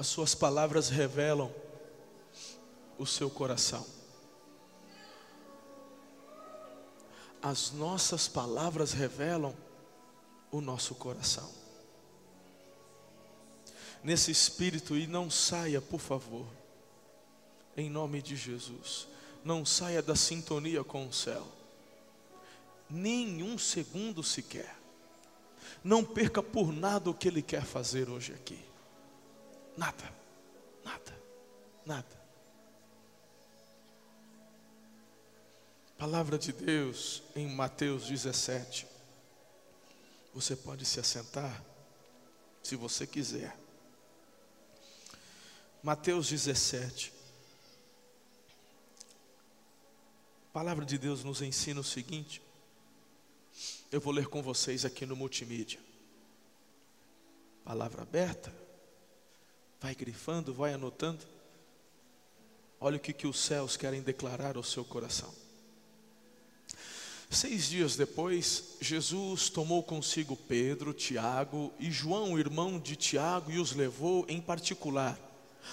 As suas palavras revelam o seu coração. As nossas palavras revelam o nosso coração. Nesse espírito e não saia, por favor, em nome de Jesus, não saia da sintonia com o céu, nem um segundo sequer. Não perca por nada o que Ele quer fazer hoje aqui. Nada, nada, nada. Palavra de Deus em Mateus 17. Você pode se assentar, se você quiser. Mateus 17. A palavra de Deus nos ensina o seguinte. Eu vou ler com vocês aqui no multimídia. Palavra aberta. Vai grifando, vai anotando. Olha o que, que os céus querem declarar ao seu coração. Seis dias depois, Jesus tomou consigo Pedro, Tiago e João, irmão de Tiago, e os levou em particular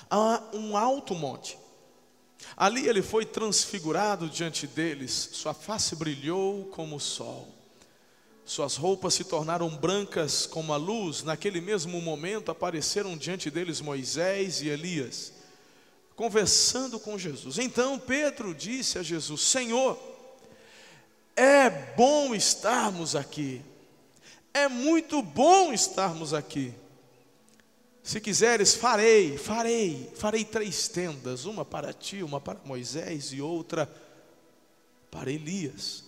a um alto monte. Ali ele foi transfigurado diante deles, sua face brilhou como o sol, suas roupas se tornaram brancas como a luz. Naquele mesmo momento apareceram diante deles Moisés e Elias, conversando com Jesus. Então Pedro disse a Jesus: Senhor, é bom estarmos aqui. É muito bom estarmos aqui. Se quiseres, farei, farei, farei três tendas: uma para ti, uma para Moisés e outra para Elias.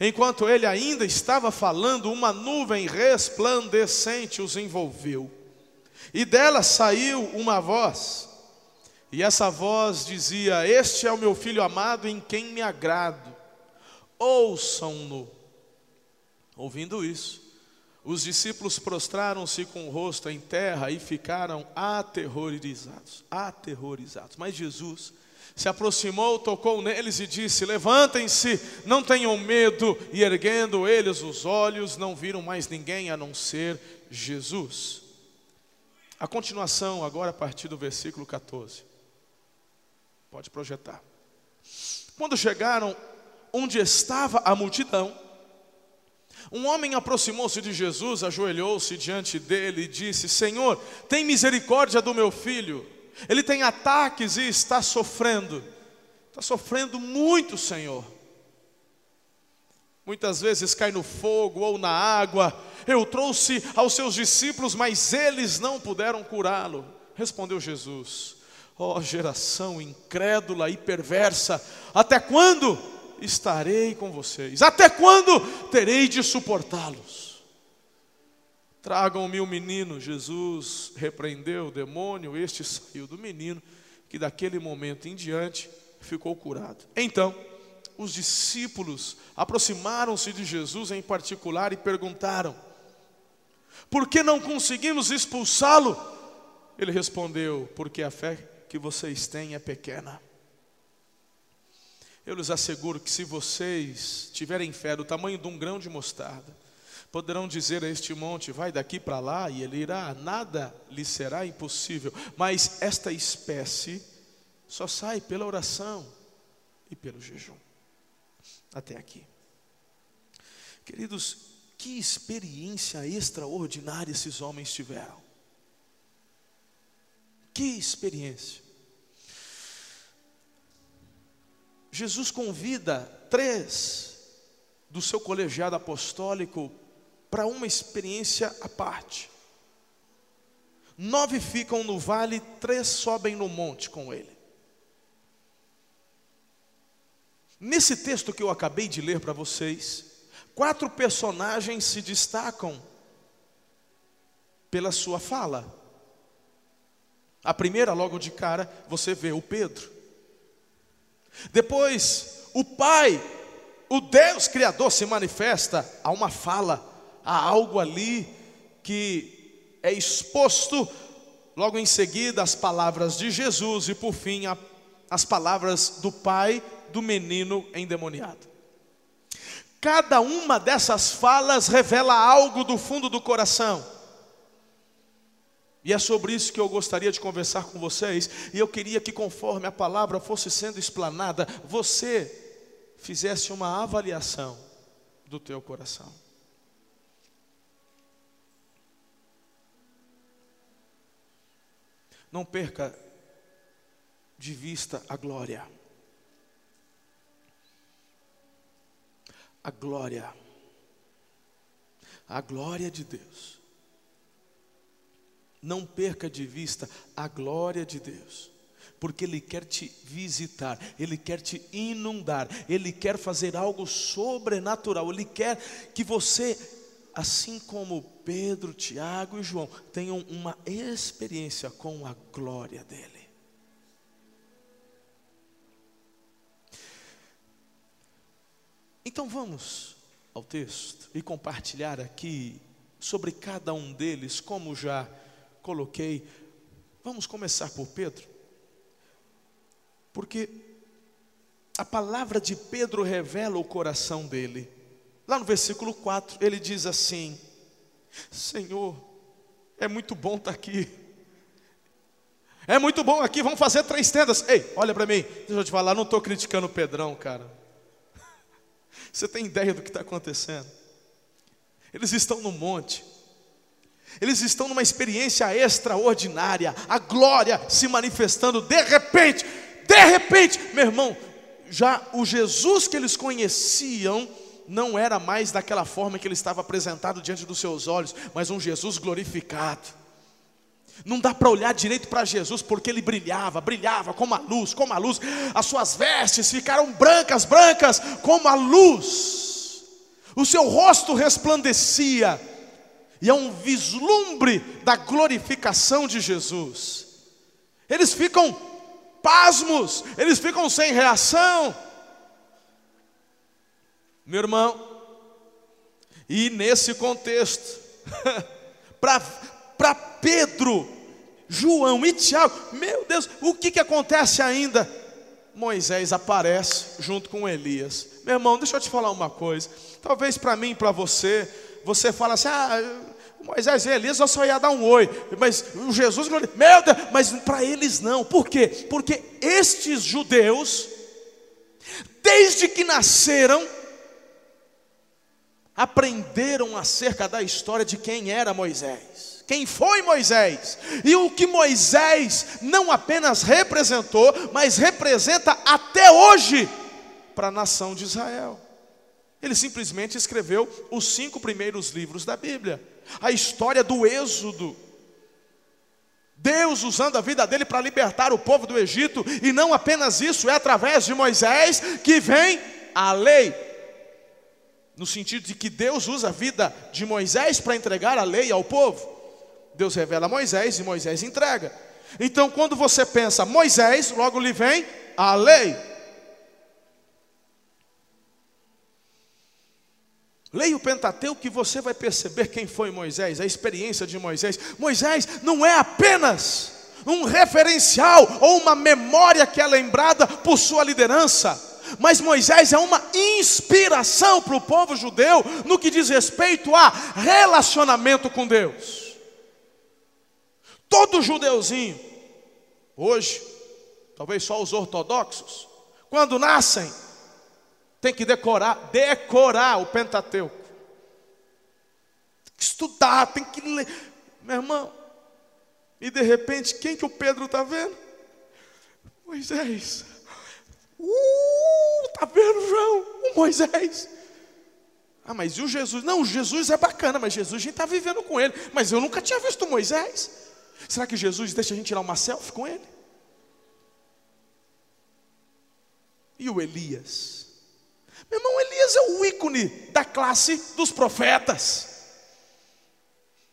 Enquanto ele ainda estava falando, uma nuvem resplandecente os envolveu, e dela saiu uma voz, e essa voz dizia: Este é o meu filho amado em quem me agrado ouçam-no. Ouvindo isso, os discípulos prostraram-se com o rosto em terra e ficaram aterrorizados, aterrorizados. Mas Jesus se aproximou, tocou neles e disse: Levantem-se, não tenham medo. E erguendo eles os olhos, não viram mais ninguém a não ser Jesus. A continuação, agora a partir do versículo 14. Pode projetar. Quando chegaram onde estava a multidão, um homem aproximou-se de Jesus, ajoelhou-se diante dele e disse: Senhor, tem misericórdia do meu filho. Ele tem ataques e está sofrendo. Está sofrendo muito, Senhor. Muitas vezes cai no fogo ou na água. Eu trouxe aos seus discípulos, mas eles não puderam curá-lo. Respondeu Jesus: Ó oh, geração incrédula e perversa, até quando? estarei com vocês. Até quando terei de suportá-los? Tragam-me o menino. Jesus repreendeu o demônio, este saiu do menino, que daquele momento em diante ficou curado. Então, os discípulos aproximaram-se de Jesus em particular e perguntaram: Por que não conseguimos expulsá-lo? Ele respondeu: Porque a fé que vocês têm é pequena. Eu lhes asseguro que se vocês tiverem fé do tamanho de um grão de mostarda, poderão dizer a este monte: vai daqui para lá, e ele irá, nada lhe será impossível. Mas esta espécie só sai pela oração e pelo jejum. Até aqui. Queridos, que experiência extraordinária esses homens tiveram. Que experiência. Jesus convida três do seu colegiado apostólico para uma experiência à parte. Nove ficam no vale, três sobem no monte com ele. Nesse texto que eu acabei de ler para vocês, quatro personagens se destacam pela sua fala. A primeira, logo de cara, você vê o Pedro. Depois, o Pai, o Deus Criador se manifesta, há uma fala, há algo ali que é exposto, logo em seguida, as palavras de Jesus e por fim, a, as palavras do pai do menino endemoniado. Cada uma dessas falas revela algo do fundo do coração. E é sobre isso que eu gostaria de conversar com vocês. E eu queria que, conforme a palavra fosse sendo explanada, você fizesse uma avaliação do teu coração. Não perca de vista a glória. A glória. A glória de Deus. Não perca de vista a glória de Deus, porque Ele quer te visitar, Ele quer te inundar, Ele quer fazer algo sobrenatural, Ele quer que você, assim como Pedro, Tiago e João, tenham uma experiência com a glória dEle. Então vamos ao texto e compartilhar aqui sobre cada um deles, como já coloquei. Vamos começar por Pedro, porque a palavra de Pedro revela o coração dele. Lá no versículo 4, ele diz assim: Senhor, é muito bom estar aqui. É muito bom aqui, vamos fazer três tendas. Ei, olha para mim, deixa eu te falar, não estou criticando o Pedrão, cara. Você tem ideia do que está acontecendo? Eles estão no monte, eles estão numa experiência extraordinária, a glória se manifestando de repente, de repente, meu irmão, já o Jesus que eles conheciam não era mais daquela forma que ele estava apresentado diante dos seus olhos, mas um Jesus glorificado. Não dá para olhar direito para Jesus porque ele brilhava, brilhava como a luz, como a luz. As suas vestes ficaram brancas, brancas como a luz. O seu rosto resplandecia. E é um vislumbre da glorificação de Jesus. Eles ficam pasmos, eles ficam sem reação. Meu irmão, e nesse contexto, para Pedro, João e Tiago, meu Deus, o que, que acontece ainda? Moisés aparece junto com Elias. Meu irmão, deixa eu te falar uma coisa. Talvez para mim, para você, você fala assim: ah, Moisés e Elias só ia dar um oi, mas Jesus, meu Deus, mas para eles não. Por quê? Porque estes judeus, desde que nasceram, aprenderam acerca da história de quem era Moisés. Quem foi Moisés? E o que Moisés não apenas representou, mas representa até hoje para a nação de Israel. Ele simplesmente escreveu os cinco primeiros livros da Bíblia a história do Êxodo. Deus usando a vida dele para libertar o povo do Egito, e não apenas isso, é através de Moisés que vem a lei. No sentido de que Deus usa a vida de Moisés para entregar a lei ao povo. Deus revela a Moisés e Moisés entrega. Então, quando você pensa Moisés, logo lhe vem a lei. Leia o Pentateuco que você vai perceber quem foi Moisés, a experiência de Moisés. Moisés não é apenas um referencial ou uma memória que é lembrada por sua liderança, mas Moisés é uma inspiração para o povo judeu no que diz respeito a relacionamento com Deus. Todo judeuzinho, hoje, talvez só os ortodoxos, quando nascem, tem que decorar, decorar o Pentateuco. Tem que estudar, tem que ler. Meu irmão, e de repente, quem que o Pedro está vendo? Moisés. Uh, tá vendo, João? O Moisés. Ah, mas e o Jesus? Não, o Jesus é bacana, mas Jesus a gente está vivendo com ele. Mas eu nunca tinha visto Moisés. Será que Jesus deixa a gente tirar uma selfie com ele? E o Elias? Meu irmão, Elias é o ícone da classe dos profetas.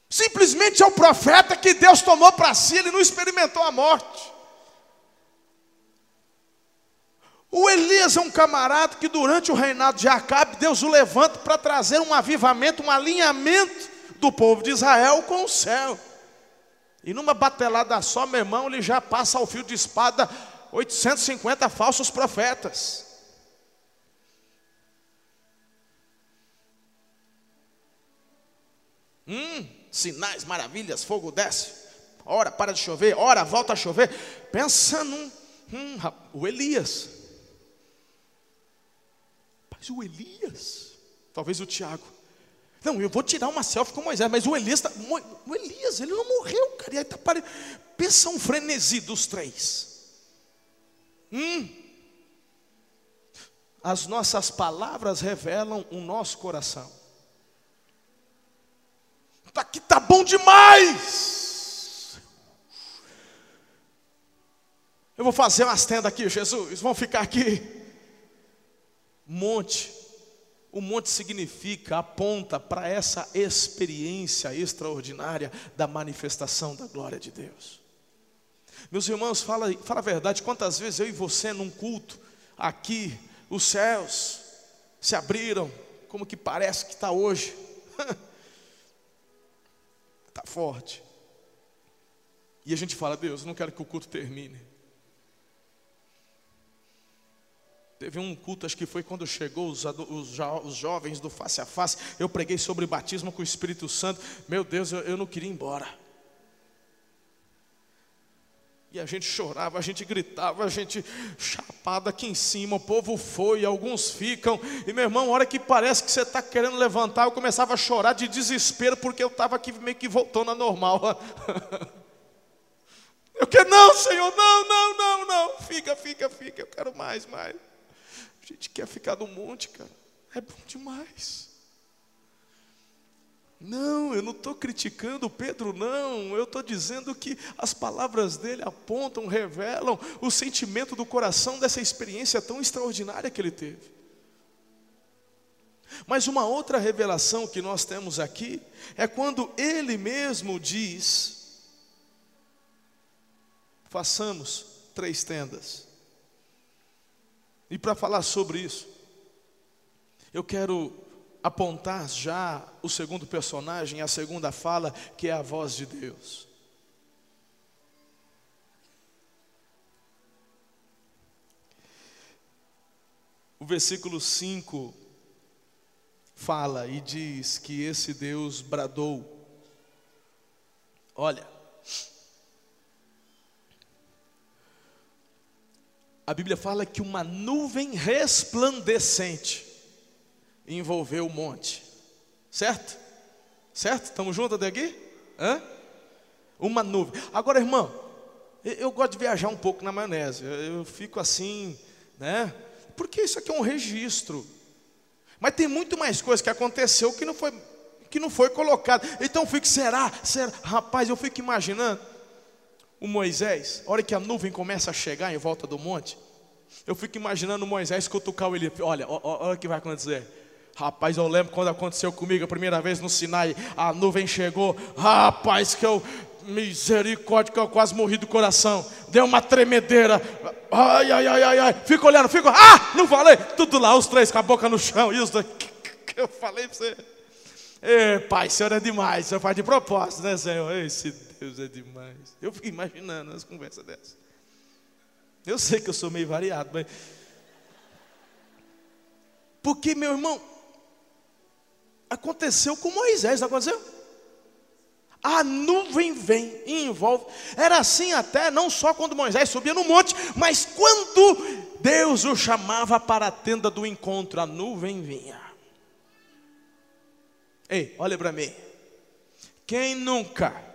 Simplesmente é o profeta que Deus tomou para si, ele não experimentou a morte. O Elias é um camarada que durante o reinado de Acabe, Deus o levanta para trazer um avivamento, um alinhamento do povo de Israel com o céu. E numa batelada só, meu irmão, ele já passa ao fio de espada 850 falsos profetas. Hum, sinais, maravilhas, fogo desce. ora para de chover, ora volta a chover. Pensa num, hum, o Elias. Mas o Elias, talvez o Tiago. Não, eu vou tirar uma selfie com Moisés, mas o Elias, tá, o Elias, ele não morreu, cara. E aí tá pare... Pensa um frenesi dos três. Hum. As nossas palavras revelam o nosso coração. Tá aqui tá bom demais. Eu vou fazer umas tendas aqui, Jesus. Vão ficar aqui. Monte. O monte significa, aponta para essa experiência extraordinária da manifestação da glória de Deus. Meus irmãos, fala, fala a verdade, quantas vezes eu e você num culto, aqui, os céus se abriram, como que parece que está hoje. Está forte. E a gente fala, Deus, eu não quero que o culto termine. Teve um culto, acho que foi quando chegou os, os, os, jovens do face a face. Eu preguei sobre batismo com o Espírito Santo. Meu Deus, eu, eu não queria ir embora. E a gente chorava, a gente gritava, a gente chapada aqui em cima. O povo foi, alguns ficam. E meu irmão, hora que parece que você está querendo levantar, eu começava a chorar de desespero, porque eu estava aqui meio que voltando a normal. Eu quero, não, Senhor, não, não, não, não. Fica, fica, fica. Eu quero mais, mais. A gente quer ficar no monte, cara. É bom demais. Não, eu não estou criticando Pedro, não. Eu estou dizendo que as palavras dele apontam, revelam o sentimento do coração dessa experiência tão extraordinária que ele teve. Mas uma outra revelação que nós temos aqui é quando ele mesmo diz: façamos três tendas. E para falar sobre isso, eu quero apontar já o segundo personagem, a segunda fala, que é a voz de Deus. O versículo 5 fala e diz que esse Deus bradou. Olha, a Bíblia fala que uma nuvem resplandecente envolveu o monte, certo? Certo? Estamos juntos até aqui? Hã? Uma nuvem. Agora, irmão, eu gosto de viajar um pouco na maionese, eu fico assim, né? Porque isso aqui é um registro. Mas tem muito mais coisa que aconteceu que não foi, que não foi colocado. Então fico, será? será? Rapaz, eu fico imaginando o Moisés, a hora que a nuvem começa a chegar em volta do monte, eu fico imaginando o Moisés cutucar ele, olha, olha o que vai acontecer. Rapaz, eu lembro quando aconteceu comigo a primeira vez no Sinai, a nuvem chegou, rapaz, que eu, misericórdia, que eu quase morri do coração, deu uma tremedeira, ai, ai, ai, ai, ai, fico olhando, fico, ah, não falei, tudo lá, os três com a boca no chão, os dois, que eu falei para você, Ei, pai, o senhor é demais, o senhor faz de propósito, né, Senhor? Esse Deus é demais. Eu fico imaginando as conversas dessas. Eu sei que eu sou meio variado, mas. Porque, meu irmão, aconteceu com Moisés, não aconteceu? A nuvem vem e envolve. Era assim até, não só quando Moisés subia no monte, mas quando Deus o chamava para a tenda do encontro, a nuvem vinha. Ei, olha para mim. Quem nunca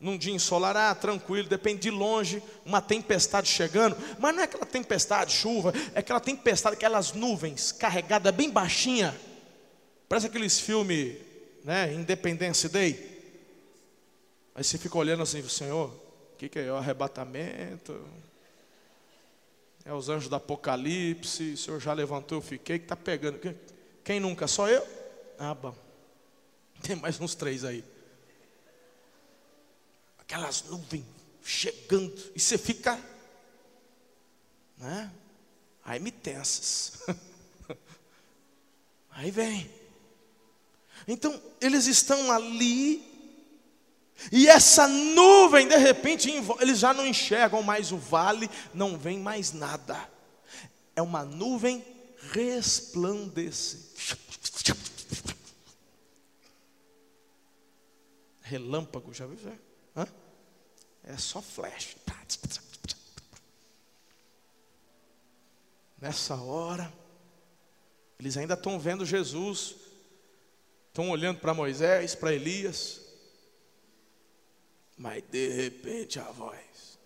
num dia ensolarado, tranquilo, depende de longe, uma tempestade chegando, mas não é aquela tempestade, chuva, é aquela tempestade, aquelas nuvens carregadas bem baixinha, parece aqueles filmes, né, Independence Day. Aí você fica olhando assim, Senhor, o que, que é? é o arrebatamento? É os anjos do Apocalipse, o Senhor já levantou, eu fiquei, que está pegando. Quem nunca? Só eu? Ah, bom. Tem mais uns três aí aquelas nuvens chegando, e você fica, né? Aí me tensas. Aí vem. Então, eles estão ali, e essa nuvem, de repente, eles já não enxergam mais o vale, não vem mais nada. É uma nuvem resplandecente. Relâmpago, já viu? Hã? É só flash. Nessa hora, eles ainda estão vendo Jesus, estão olhando para Moisés, para Elias, mas de repente a voz.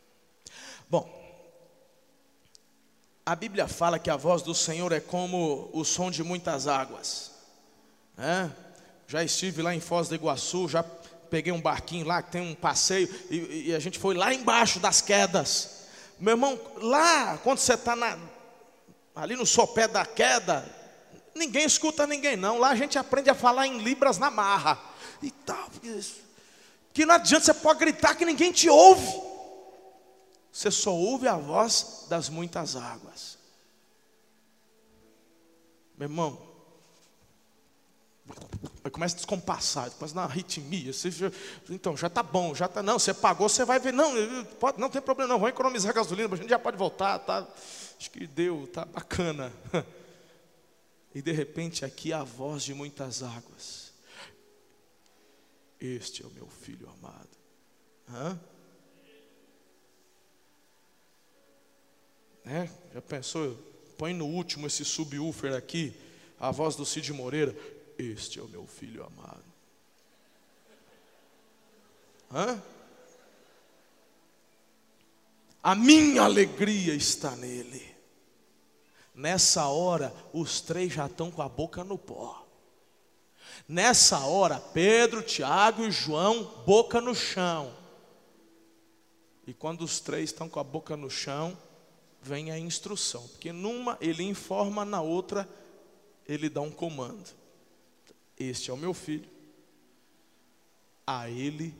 Bom, a Bíblia fala que a voz do Senhor é como o som de muitas águas. É? Já estive lá em Foz do Iguaçu, já peguei um barquinho lá que tem um passeio e, e a gente foi lá embaixo das quedas. Meu irmão, lá quando você está ali no sopé da queda, ninguém escuta ninguém não. Lá a gente aprende a falar em libras na marra e tal. Que não adianta você pode gritar que ninguém te ouve. Você só ouve a voz das muitas águas. Meu irmão, começa a descompassar, começa a dar arritmia. Você, então, já está bom, já está. Não, você pagou, você vai ver. Não, pode, não tem problema, não. Vamos economizar gasolina, a gente já pode voltar. Tá, acho que deu, tá bacana. E de repente aqui a voz de muitas águas. Este é o meu filho amado. Hã? Né? Já pensou? Põe no último esse subwoofer aqui, a voz do Cid Moreira. Este é o meu filho amado. Hã? A minha alegria está nele. Nessa hora, os três já estão com a boca no pó. Nessa hora, Pedro, Tiago e João, boca no chão. E quando os três estão com a boca no chão, vem a instrução, porque numa ele informa, na outra ele dá um comando. Este é o meu filho, a ele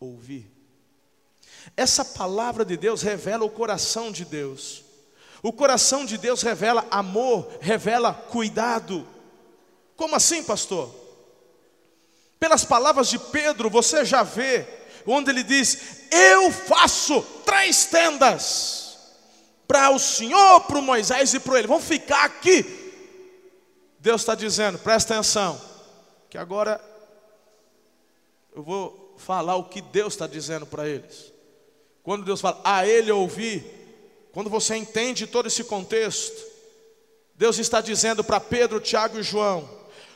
ouvir. Essa palavra de Deus revela o coração de Deus. O coração de Deus revela amor, revela cuidado. Como assim, pastor? Pelas palavras de Pedro, você já vê onde ele diz: Eu faço três tendas para o Senhor, para o Moisés e para ele. Vão ficar aqui. Deus está dizendo, presta atenção, que agora eu vou falar o que Deus está dizendo para eles. Quando Deus fala, a ele ouvir, quando você entende todo esse contexto, Deus está dizendo para Pedro, Tiago e João: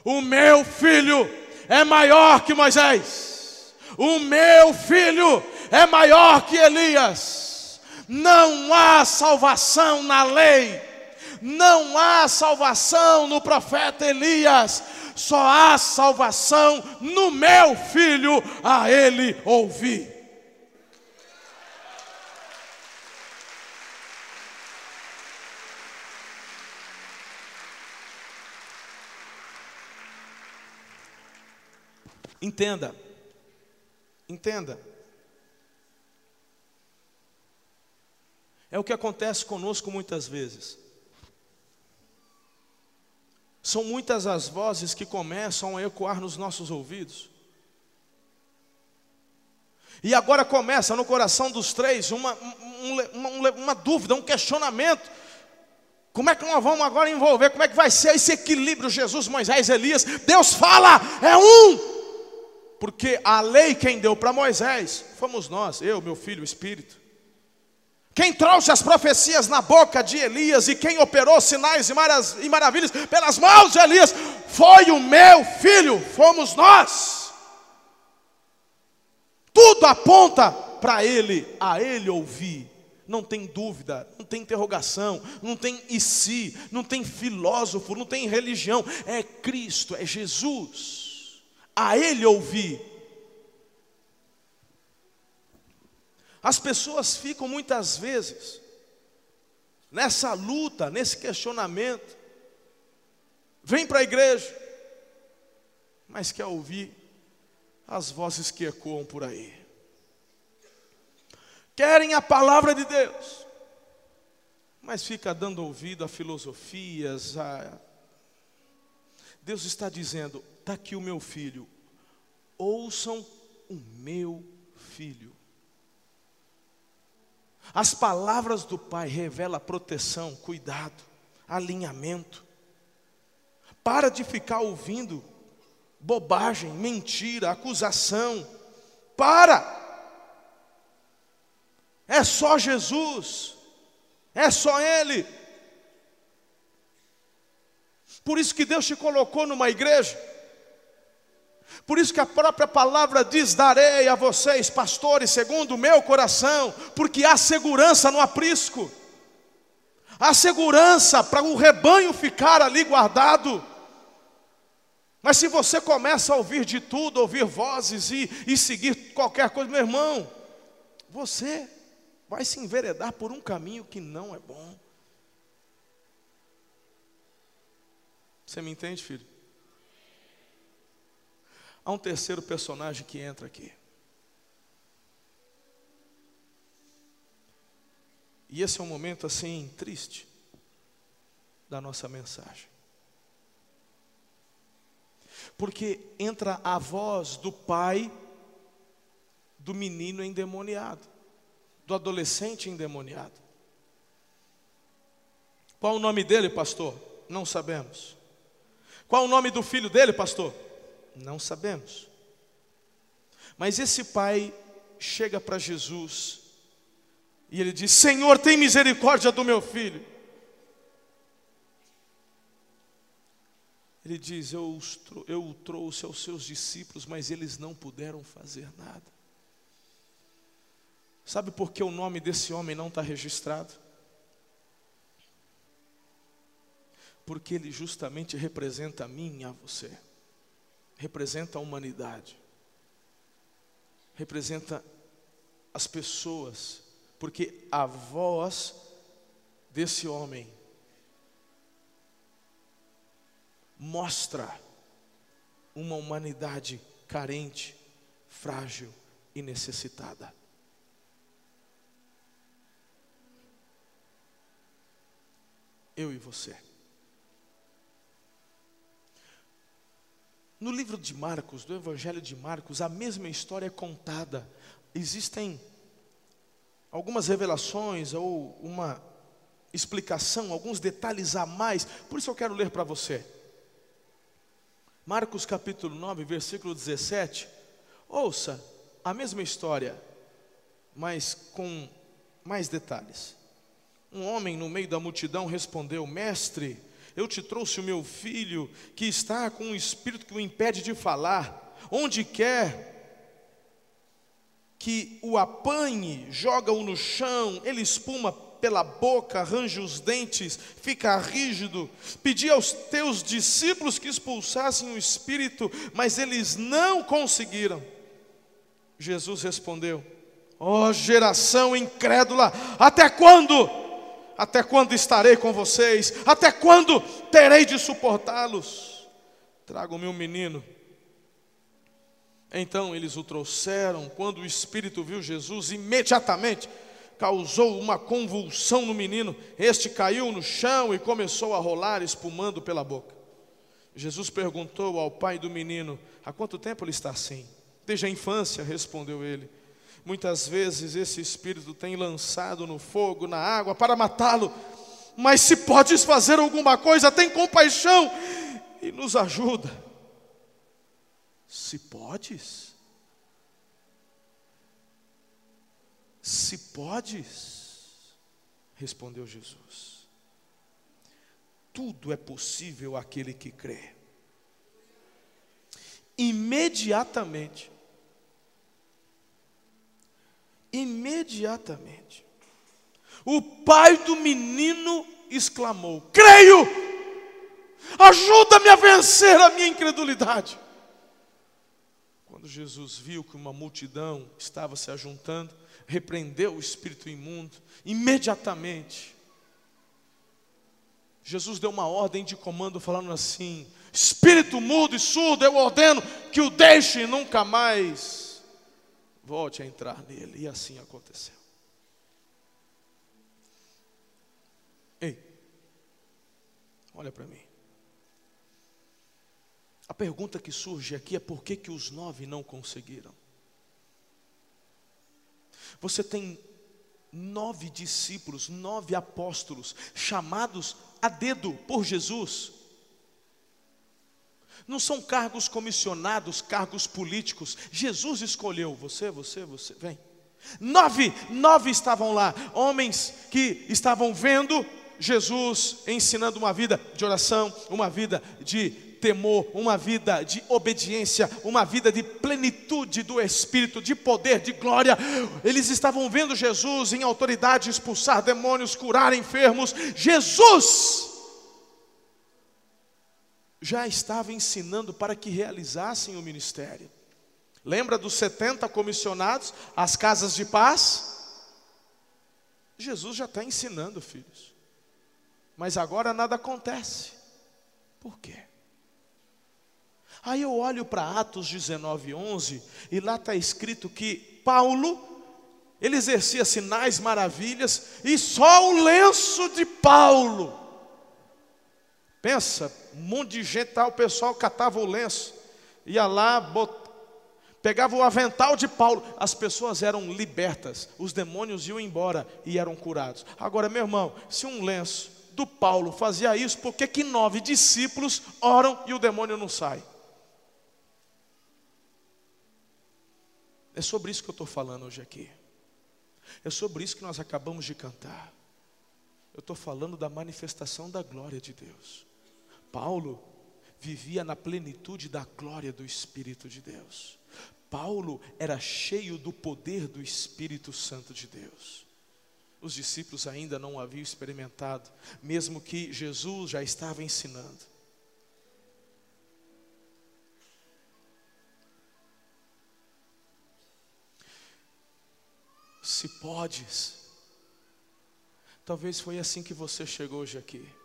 o meu filho é maior que Moisés, o meu filho é maior que Elias. Não há salvação na lei, não há salvação no profeta Elias, só há salvação no meu filho, a ele ouvir. Entenda, entenda. É o que acontece conosco muitas vezes. São muitas as vozes que começam a ecoar nos nossos ouvidos. E agora começa no coração dos três uma, uma, uma, uma, dúvida, um questionamento. Como é que nós vamos agora envolver? Como é que vai ser esse equilíbrio? Jesus, Moisés, Elias. Deus fala, é um. Porque a lei quem deu para Moisés fomos nós, eu, meu filho, o Espírito. Quem trouxe as profecias na boca de Elias e quem operou sinais e maravilhas pelas mãos de Elias foi o meu filho, fomos nós. Tudo aponta para ele, a ele ouvir. Não tem dúvida, não tem interrogação, não tem e se, não tem filósofo, não tem religião, é Cristo, é Jesus. A ele ouvir. As pessoas ficam muitas vezes nessa luta, nesse questionamento. Vem para a igreja, mas quer ouvir as vozes que ecoam por aí. Querem a palavra de Deus, mas fica dando ouvido a filosofias, a... Deus está dizendo: está aqui o meu filho, ouçam o meu filho. As palavras do Pai revelam proteção, cuidado, alinhamento. Para de ficar ouvindo bobagem, mentira, acusação. Para! É só Jesus. É só Ele. Por isso que Deus te colocou numa igreja. Por isso que a própria palavra diz: Darei a vocês, pastores, segundo o meu coração, porque há segurança no aprisco, há segurança para o rebanho ficar ali guardado. Mas se você começa a ouvir de tudo, ouvir vozes e, e seguir qualquer coisa, meu irmão, você vai se enveredar por um caminho que não é bom. Você me entende, filho? Há um terceiro personagem que entra aqui. E esse é um momento assim triste da nossa mensagem. Porque entra a voz do pai do menino endemoniado, do adolescente endemoniado. Qual o nome dele, pastor? Não sabemos. Qual o nome do filho dele, pastor? Não sabemos. Mas esse pai chega para Jesus e ele diz: Senhor, tem misericórdia do meu filho. Ele diz: eu, eu o trouxe aos seus discípulos, mas eles não puderam fazer nada. Sabe por que o nome desse homem não está registrado? Porque ele justamente representa a mim e a você representa a humanidade, representa as pessoas, porque a voz desse homem mostra uma humanidade carente, frágil e necessitada. Eu e você. No livro de Marcos, do Evangelho de Marcos, a mesma história é contada. Existem algumas revelações ou uma explicação, alguns detalhes a mais. Por isso eu quero ler para você. Marcos capítulo 9, versículo 17. Ouça a mesma história, mas com mais detalhes. Um homem no meio da multidão respondeu: Mestre, eu te trouxe o meu filho que está com um espírito que o impede de falar. Onde quer que o apanhe, joga-o no chão, ele espuma pela boca, arranja os dentes, fica rígido. Pedi aos teus discípulos que expulsassem o espírito, mas eles não conseguiram. Jesus respondeu: Ó oh, geração incrédula, até quando? Até quando estarei com vocês? Até quando terei de suportá-los? Trago-me um menino. Então eles o trouxeram. Quando o espírito viu Jesus, imediatamente causou uma convulsão no menino. Este caiu no chão e começou a rolar, espumando pela boca. Jesus perguntou ao pai do menino: Há quanto tempo ele está assim? Desde a infância, respondeu ele. Muitas vezes esse espírito tem lançado no fogo, na água, para matá-lo. Mas se podes fazer alguma coisa, tem compaixão e nos ajuda. Se podes, se podes, respondeu Jesus. Tudo é possível àquele que crê. Imediatamente, Imediatamente, o pai do menino exclamou: Creio, ajuda-me a vencer a minha incredulidade. Quando Jesus viu que uma multidão estava se ajuntando, repreendeu o espírito imundo, imediatamente. Jesus deu uma ordem de comando falando assim: Espírito mudo e surdo, eu ordeno que o deixe nunca mais volte a entrar nele. E assim aconteceu. Ei, olha para mim. A pergunta que surge aqui é por que, que os nove não conseguiram? Você tem nove discípulos, nove apóstolos, chamados a dedo por Jesus, não são cargos comissionados, cargos políticos. Jesus escolheu você, você, você, vem. Nove, nove estavam lá, homens que estavam vendo Jesus ensinando uma vida de oração, uma vida de temor, uma vida de obediência, uma vida de plenitude do Espírito, de poder, de glória. Eles estavam vendo Jesus em autoridade expulsar demônios, curar enfermos. Jesus já estava ensinando para que realizassem o ministério. Lembra dos 70 comissionados, as casas de paz? Jesus já está ensinando, filhos. Mas agora nada acontece. Por quê? Aí eu olho para Atos 19, 11, e lá está escrito que Paulo, ele exercia sinais, maravilhas, e só o lenço de Paulo. Pensa, um monte de gente, tá, o pessoal catava o lenço, ia lá, bot... pegava o avental de Paulo, as pessoas eram libertas, os demônios iam embora e eram curados. Agora, meu irmão, se um lenço do Paulo fazia isso, por que, que nove discípulos oram e o demônio não sai? É sobre isso que eu estou falando hoje aqui. É sobre isso que nós acabamos de cantar. Eu estou falando da manifestação da glória de Deus. Paulo vivia na plenitude da glória do Espírito de Deus. Paulo era cheio do poder do Espírito Santo de Deus. Os discípulos ainda não haviam experimentado, mesmo que Jesus já estava ensinando. Se podes, talvez foi assim que você chegou hoje aqui.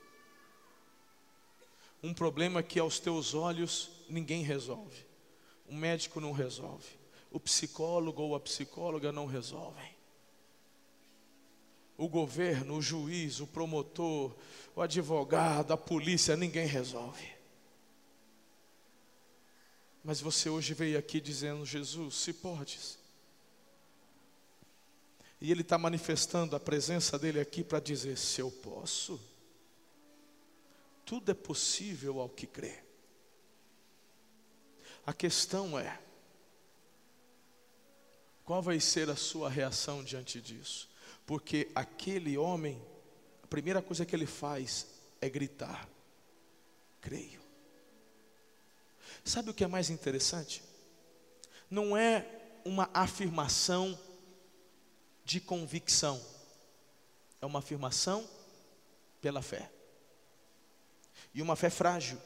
Um problema que aos teus olhos ninguém resolve. O médico não resolve. O psicólogo ou a psicóloga não resolvem. O governo, o juiz, o promotor, o advogado, a polícia, ninguém resolve. Mas você hoje veio aqui dizendo: Jesus, se podes. E Ele está manifestando a presença dele aqui para dizer: se eu posso tudo é possível ao que crê. A questão é: qual vai ser a sua reação diante disso? Porque aquele homem, a primeira coisa que ele faz é gritar: creio. Sabe o que é mais interessante? Não é uma afirmação de convicção, é uma afirmação pela fé e uma fé frágil.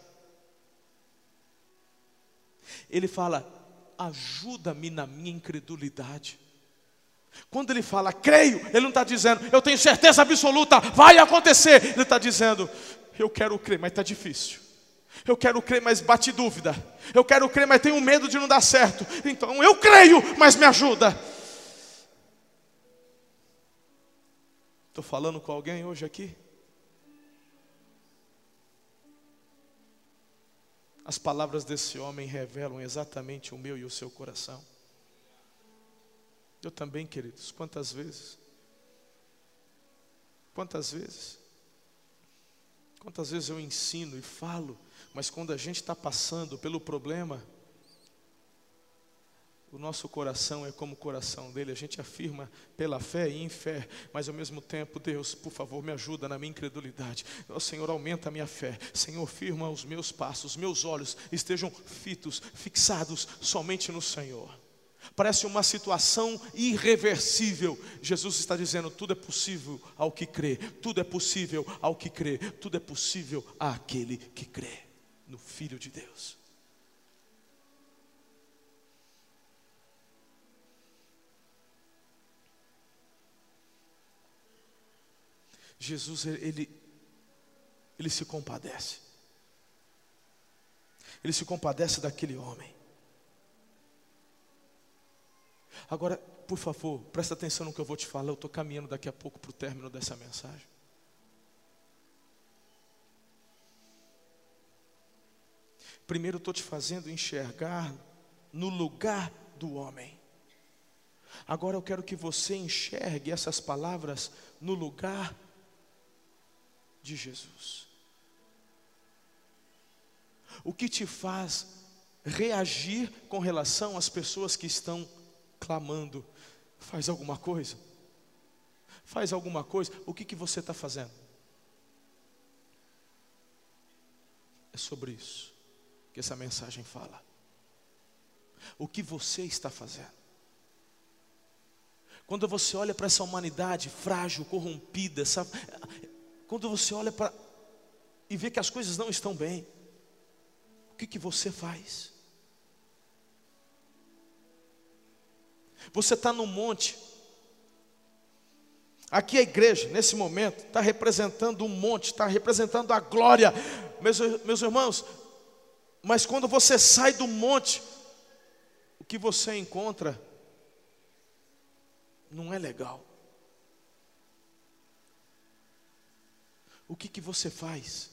Ele fala: ajuda-me na minha incredulidade. Quando ele fala, creio, ele não está dizendo, eu tenho certeza absoluta, vai acontecer. Ele está dizendo, eu quero crer, mas está difícil. Eu quero crer, mas bate dúvida. Eu quero crer, mas tenho medo de não dar certo. Então eu creio, mas me ajuda. Estou falando com alguém hoje aqui? As palavras desse homem revelam exatamente o meu e o seu coração. Eu também, queridos, quantas vezes? Quantas vezes? Quantas vezes eu ensino e falo, mas quando a gente está passando pelo problema, o nosso coração é como o coração dele, a gente afirma pela fé e em fé, mas ao mesmo tempo, Deus, por favor, me ajuda na minha incredulidade. Senhor, aumenta a minha fé. Senhor, firma os meus passos, meus olhos estejam fitos, fixados somente no Senhor. Parece uma situação irreversível. Jesus está dizendo: tudo é possível ao que crê, tudo é possível ao que crê, tudo é possível àquele que crê no Filho de Deus. Jesus, ele, ele se compadece. Ele se compadece daquele homem. Agora, por favor, presta atenção no que eu vou te falar. Eu estou caminhando daqui a pouco para o término dessa mensagem. Primeiro, estou te fazendo enxergar no lugar do homem. Agora eu quero que você enxergue essas palavras no lugar de Jesus. O que te faz reagir com relação às pessoas que estão clamando, Faz alguma coisa. Faz alguma coisa. O que, que você está fazendo? É sobre isso que essa mensagem fala. O que você está fazendo? Quando você olha para essa humanidade frágil, corrompida, essa, quando você olha para e vê que as coisas não estão bem, o que, que você faz? Você está no monte. Aqui a igreja, nesse momento, está representando um monte, está representando a glória, meus, meus irmãos. Mas quando você sai do monte, o que você encontra não é legal. O que, que você faz?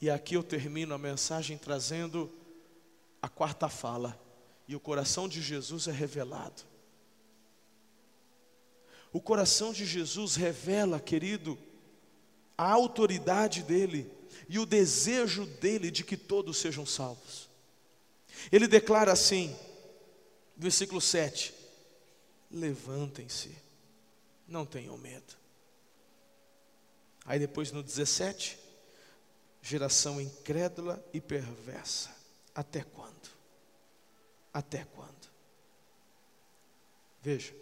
E aqui eu termino a mensagem trazendo a quarta fala. E o coração de Jesus é revelado. O coração de Jesus revela, querido, a autoridade dele e o desejo dele de que todos sejam salvos. Ele declara assim: Versículo 7: Levantem-se, não tenham medo. Aí depois no 17: Geração incrédula e perversa, até quando? Até quando? Veja.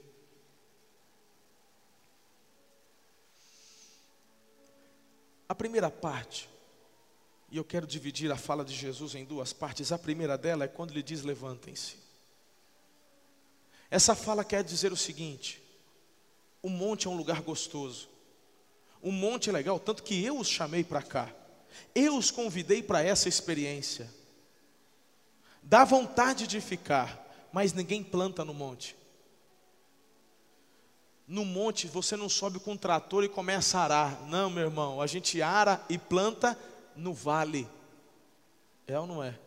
A primeira parte, e eu quero dividir a fala de Jesus em duas partes. A primeira dela é quando ele diz: levantem-se. Essa fala quer dizer o seguinte: o monte é um lugar gostoso, o monte é legal, tanto que eu os chamei para cá, eu os convidei para essa experiência. Dá vontade de ficar, mas ninguém planta no monte. No monte você não sobe com um trator e começa a arar. Não, meu irmão, a gente ara e planta no vale. É ou não é?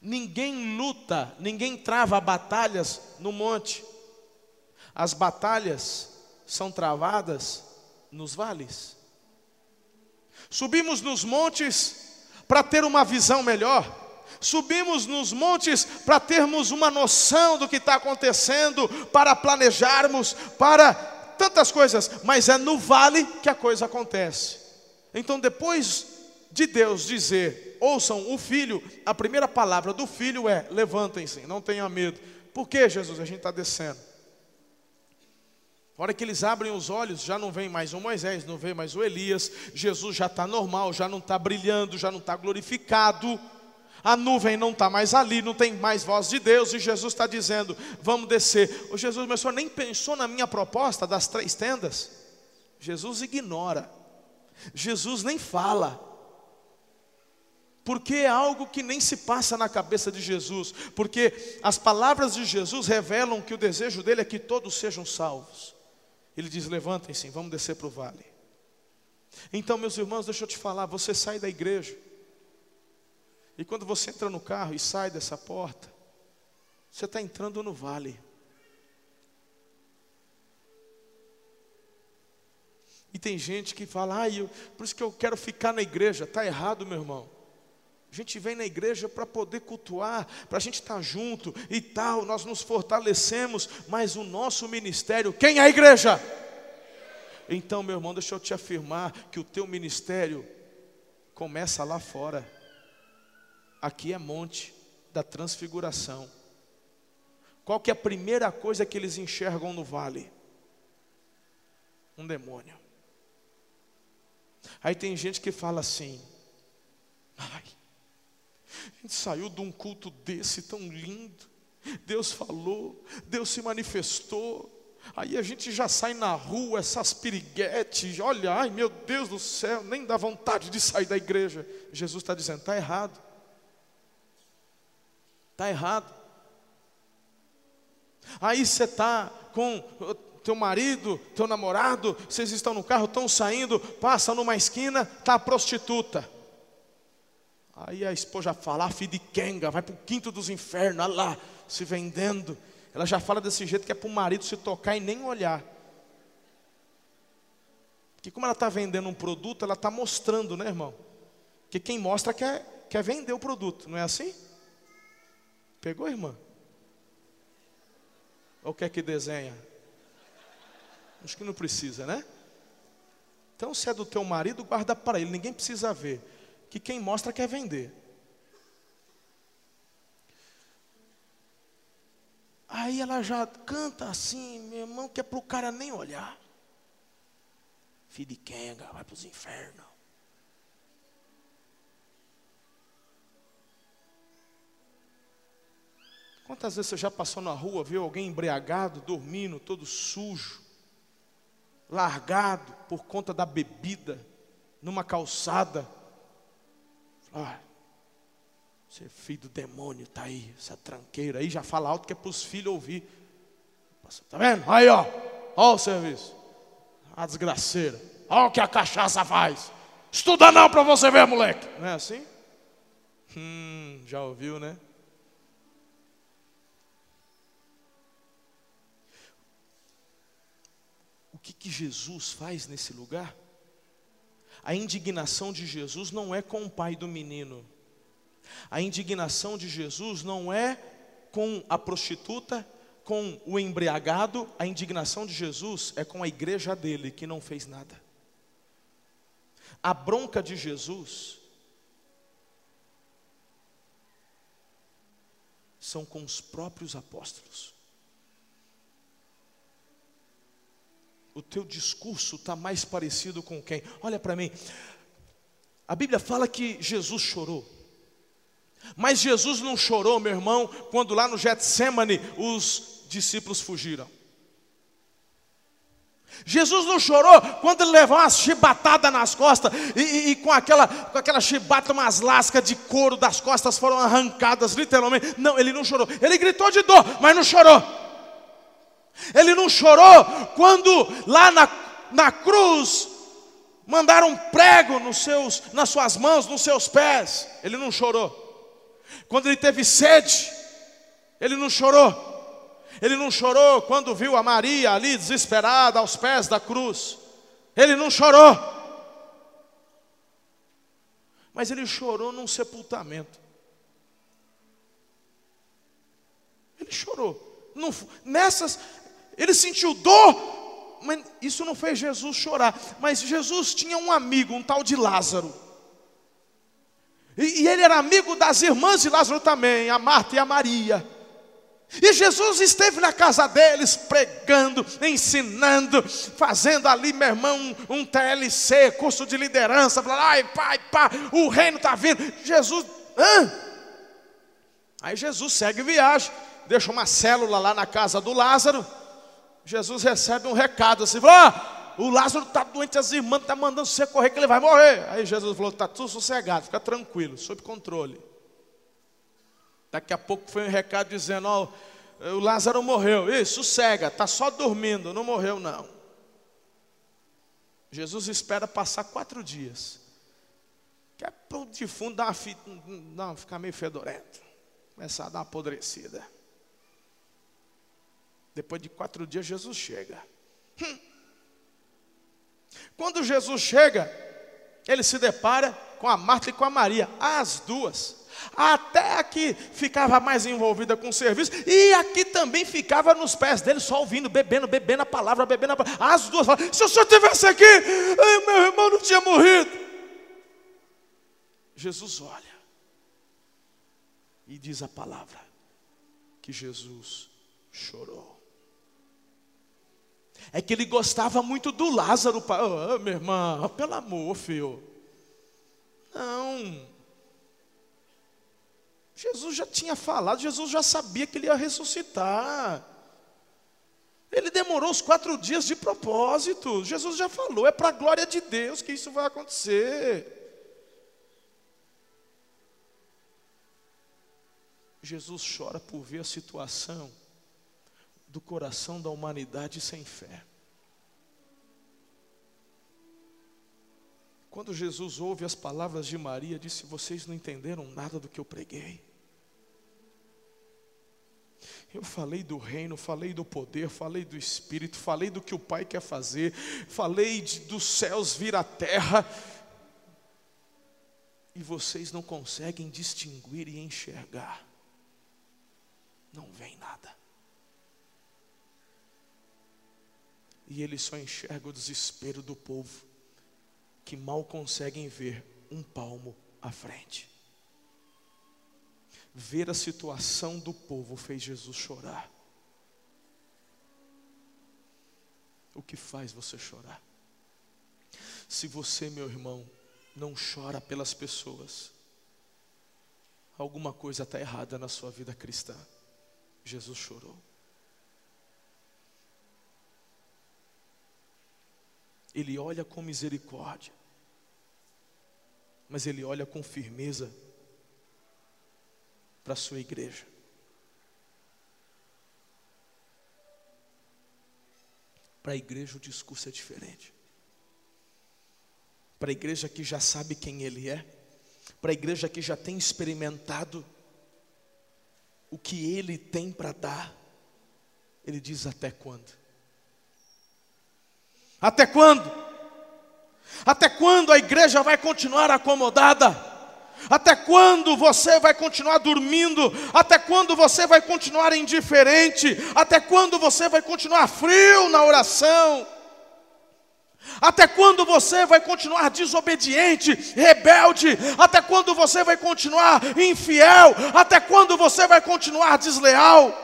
Ninguém luta, ninguém trava batalhas no monte. As batalhas são travadas nos vales. Subimos nos montes para ter uma visão melhor. Subimos nos montes para termos uma noção do que está acontecendo, para planejarmos, para tantas coisas, mas é no vale que a coisa acontece. Então, depois de Deus dizer, ouçam o filho, a primeira palavra do filho é: levantem-se, não tenham medo. Por que, Jesus? A gente está descendo. A hora que eles abrem os olhos, já não vem mais o Moisés, não vem mais o Elias, Jesus já está normal, já não está brilhando, já não está glorificado, a nuvem não está mais ali, não tem mais voz de Deus, e Jesus está dizendo: vamos descer. O Jesus, meu senhor, nem pensou na minha proposta das três tendas. Jesus ignora, Jesus nem fala porque é algo que nem se passa na cabeça de Jesus, porque as palavras de Jesus revelam que o desejo dele é que todos sejam salvos. Ele diz: levantem-se, vamos descer para o vale. Então, meus irmãos, deixa eu te falar: você sai da igreja, e quando você entra no carro e sai dessa porta, você está entrando no vale. E tem gente que fala, ah, eu, por isso que eu quero ficar na igreja. Está errado, meu irmão. A gente vem na igreja para poder cultuar, para a gente estar tá junto e tal, nós nos fortalecemos, mas o nosso ministério, quem é a igreja? Então, meu irmão, deixa eu te afirmar que o teu ministério começa lá fora. Aqui é monte da transfiguração. Qual que é a primeira coisa que eles enxergam no vale? Um demônio. Aí tem gente que fala assim: ai, a gente saiu de um culto desse tão lindo. Deus falou, Deus se manifestou. Aí a gente já sai na rua, essas piriguetes, olha, ai meu Deus do céu, nem dá vontade de sair da igreja. Jesus está dizendo, está errado. Está errado. Aí você está com teu marido, teu namorado, vocês estão no carro, estão saindo, passa numa esquina, está a prostituta. Aí a esposa fala, ah, filho de Kenga, vai para o quinto dos infernos, olha lá, se vendendo. Ela já fala desse jeito que é para o marido se tocar e nem olhar. Porque como ela está vendendo um produto, ela está mostrando, né, irmão? Que quem mostra quer, quer vender o produto, não é assim? Pegou, irmã? Ou quer que desenha? Acho que não precisa, né? Então, se é do teu marido, guarda para ele, ninguém precisa ver. Que quem mostra quer vender. Aí ela já canta assim, meu irmão, que é para o cara nem olhar. Filho de Kenga, vai para os infernos. Quantas vezes você já passou na rua, viu alguém embriagado, dormindo, todo sujo, largado por conta da bebida, numa calçada? Ah, você é filho do demônio, tá aí, essa tranqueira aí, já fala alto que é para os filhos ouvir. Tá vendo? Aí, ó, ó o serviço. A desgraceira. Ó o que a cachaça faz. Estuda não para você ver, moleque. Não é assim? Hum, já ouviu, né? que, que Jesus faz nesse lugar? A indignação de Jesus não é com o pai do menino. A indignação de Jesus não é com a prostituta, com o embriagado. A indignação de Jesus é com a igreja dele que não fez nada. A bronca de Jesus são com os próprios apóstolos. O teu discurso está mais parecido com quem? Olha para mim. A Bíblia fala que Jesus chorou. Mas Jesus não chorou, meu irmão, quando lá no Getsemane os discípulos fugiram. Jesus não chorou quando ele levou uma chibatada nas costas e, e, e, com, aquela, com aquela chibata, umas lascas de couro das costas foram arrancadas, literalmente. Não, ele não chorou. Ele gritou de dor, mas não chorou. Ele não chorou quando lá na, na cruz mandaram um prego nos seus, nas suas mãos, nos seus pés. Ele não chorou. Quando ele teve sede, ele não chorou. Ele não chorou quando viu a Maria ali desesperada aos pés da cruz. Ele não chorou. Mas ele chorou num sepultamento. Ele chorou. Não, nessas, ele sentiu dor, mas isso não fez Jesus chorar. Mas Jesus tinha um amigo, um tal de Lázaro. E, e ele era amigo das irmãs de Lázaro também, a Marta e a Maria. E Jesus esteve na casa deles, pregando, ensinando, fazendo ali, meu irmão, um, um TLC, curso de liderança, falando, ai, pai, pá, o reino está vindo. Jesus, hã? Aí Jesus segue viagem, deixa uma célula lá na casa do Lázaro. Jesus recebe um recado assim: ah, o Lázaro está doente, as irmãs estão tá mandando você correr, que ele vai morrer. Aí Jesus falou: está tudo sossegado, fica tranquilo, sob controle. Daqui a pouco foi um recado dizendo: ó, o Lázaro morreu. Isso, sossega, está só dormindo, não morreu não. Jesus espera passar quatro dias. Que é para o defunto dar uma, não, ficar meio fedorento. Começar a dar uma apodrecida. Depois de quatro dias, Jesus chega. Hum. Quando Jesus chega, ele se depara com a Marta e com a Maria, as duas. Até aqui ficava mais envolvida com o serviço, e aqui também ficava nos pés dele, só ouvindo, bebendo, bebendo a palavra, bebendo a palavra. As duas falam: se o senhor estivesse aqui, meu irmão não tinha morrido. Jesus olha e diz a palavra que Jesus chorou é que ele gostava muito do Lázaro. Oh, minha irmã, pelo amor, filho. Não. Jesus já tinha falado, Jesus já sabia que ele ia ressuscitar. Ele demorou os quatro dias de propósito. Jesus já falou, é para a glória de Deus que isso vai acontecer. Jesus chora por ver a situação do coração da humanidade sem fé. Quando Jesus ouve as palavras de Maria, disse: Vocês não entenderam nada do que eu preguei. Eu falei do reino, falei do poder, falei do Espírito, falei do que o Pai quer fazer, falei de, dos céus vir à terra, e vocês não conseguem distinguir e enxergar. não vem nada. E ele só enxerga o desespero do povo, que mal conseguem ver um palmo à frente. Ver a situação do povo fez Jesus chorar. O que faz você chorar? Se você, meu irmão, não chora pelas pessoas, alguma coisa está errada na sua vida cristã. Jesus chorou. Ele olha com misericórdia, mas ele olha com firmeza para a sua igreja. Para a igreja o discurso é diferente. Para a igreja que já sabe quem Ele é, para a igreja que já tem experimentado o que Ele tem para dar, Ele diz: até quando? Até quando? Até quando a igreja vai continuar acomodada? Até quando você vai continuar dormindo? Até quando você vai continuar indiferente? Até quando você vai continuar frio na oração? Até quando você vai continuar desobediente, rebelde? Até quando você vai continuar infiel? Até quando você vai continuar desleal?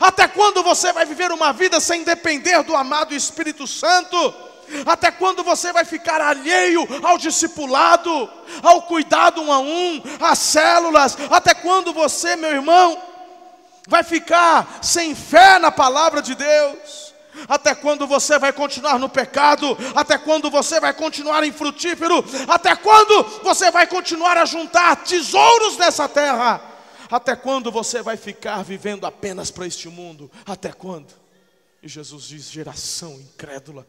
Até quando você vai viver uma vida sem depender do amado Espírito Santo? Até quando você vai ficar alheio ao discipulado, ao cuidado um a um, às células? Até quando você, meu irmão, vai ficar sem fé na palavra de Deus? Até quando você vai continuar no pecado? Até quando você vai continuar infrutífero? Até quando você vai continuar a juntar tesouros nessa terra? Até quando você vai ficar vivendo apenas para este mundo? Até quando? E Jesus diz: geração incrédula.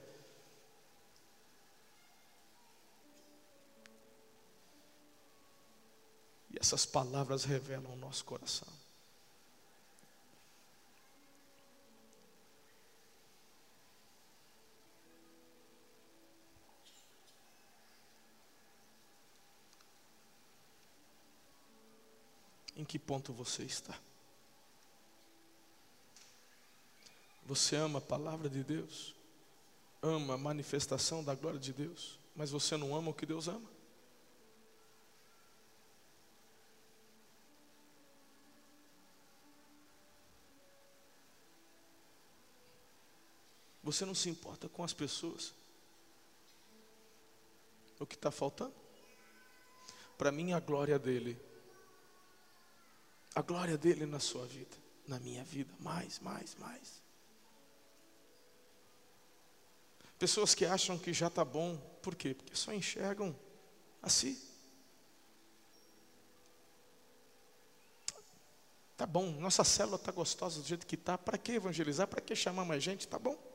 E essas palavras revelam o nosso coração. Em que ponto você está? Você ama a palavra de Deus? Ama a manifestação da glória de Deus? Mas você não ama o que Deus ama? Você não se importa com as pessoas? O que está faltando? Para mim, a glória dele a glória dele na sua vida, na minha vida, mais, mais, mais. Pessoas que acham que já está bom, por quê? Porque só enxergam assim. Tá bom, nossa célula está gostosa do jeito que está, para que evangelizar? Para que chamar mais gente? Tá bom.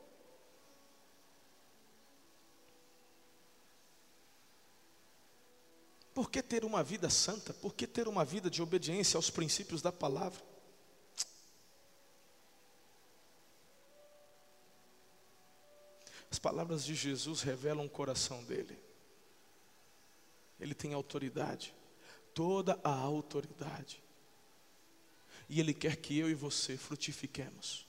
Por que ter uma vida santa? Por que ter uma vida de obediência aos princípios da palavra? As palavras de Jesus revelam o coração dele. Ele tem autoridade, toda a autoridade. E Ele quer que eu e você frutifiquemos.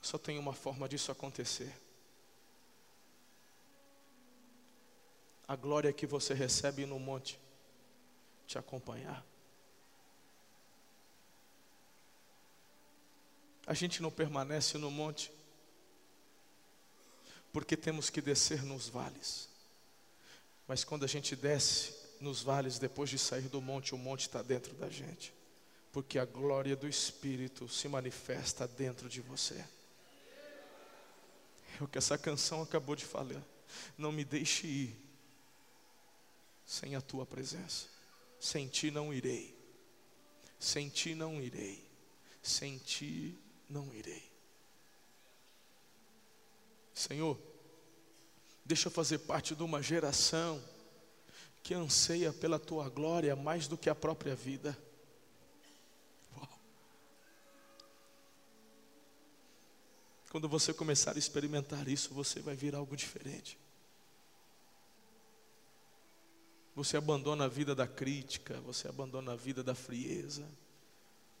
Só tem uma forma disso acontecer a glória que você recebe no monte te acompanhar. A gente não permanece no monte porque temos que descer nos vales. Mas quando a gente desce nos vales, depois de sair do monte, o monte está dentro da gente. Porque a glória do Espírito se manifesta dentro de você. É o que essa canção acabou de falar. Não me deixe ir sem a tua presença. Sem ti não irei. Sem ti não irei. Sem ti não irei. Senhor, deixa eu fazer parte de uma geração que anseia pela tua glória mais do que a própria vida. Quando você começar a experimentar isso, você vai vir algo diferente. Você abandona a vida da crítica, você abandona a vida da frieza.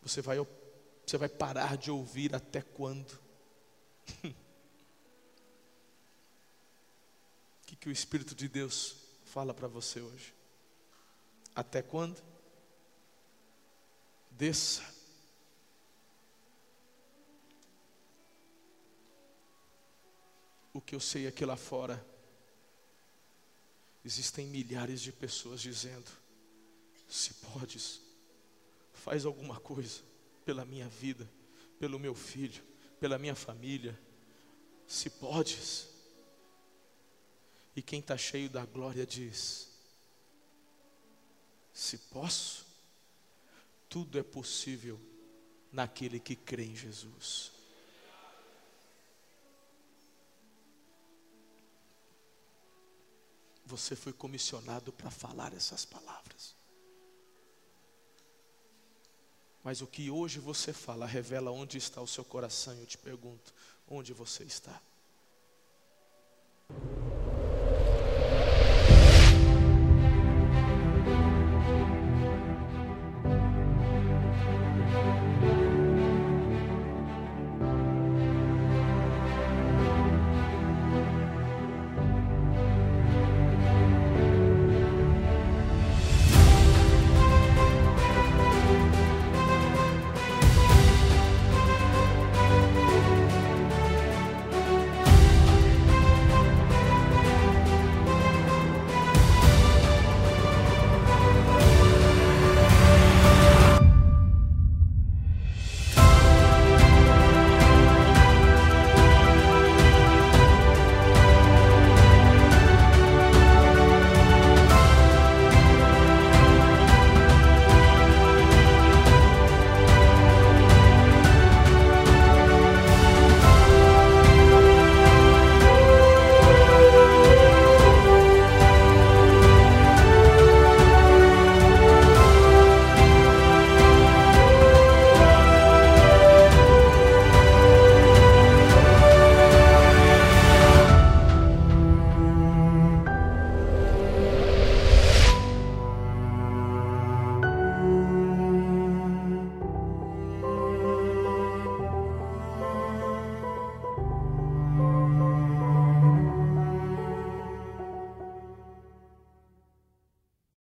Você vai, você vai parar de ouvir até quando? O que, que o Espírito de Deus fala para você hoje? Até quando? Desça. O que eu sei que lá fora existem milhares de pessoas dizendo: se podes, faz alguma coisa pela minha vida, pelo meu filho, pela minha família, se podes. E quem está cheio da glória diz: se posso, tudo é possível naquele que crê em Jesus. Você foi comissionado para falar essas palavras. Mas o que hoje você fala revela onde está o seu coração. Eu te pergunto, onde você está?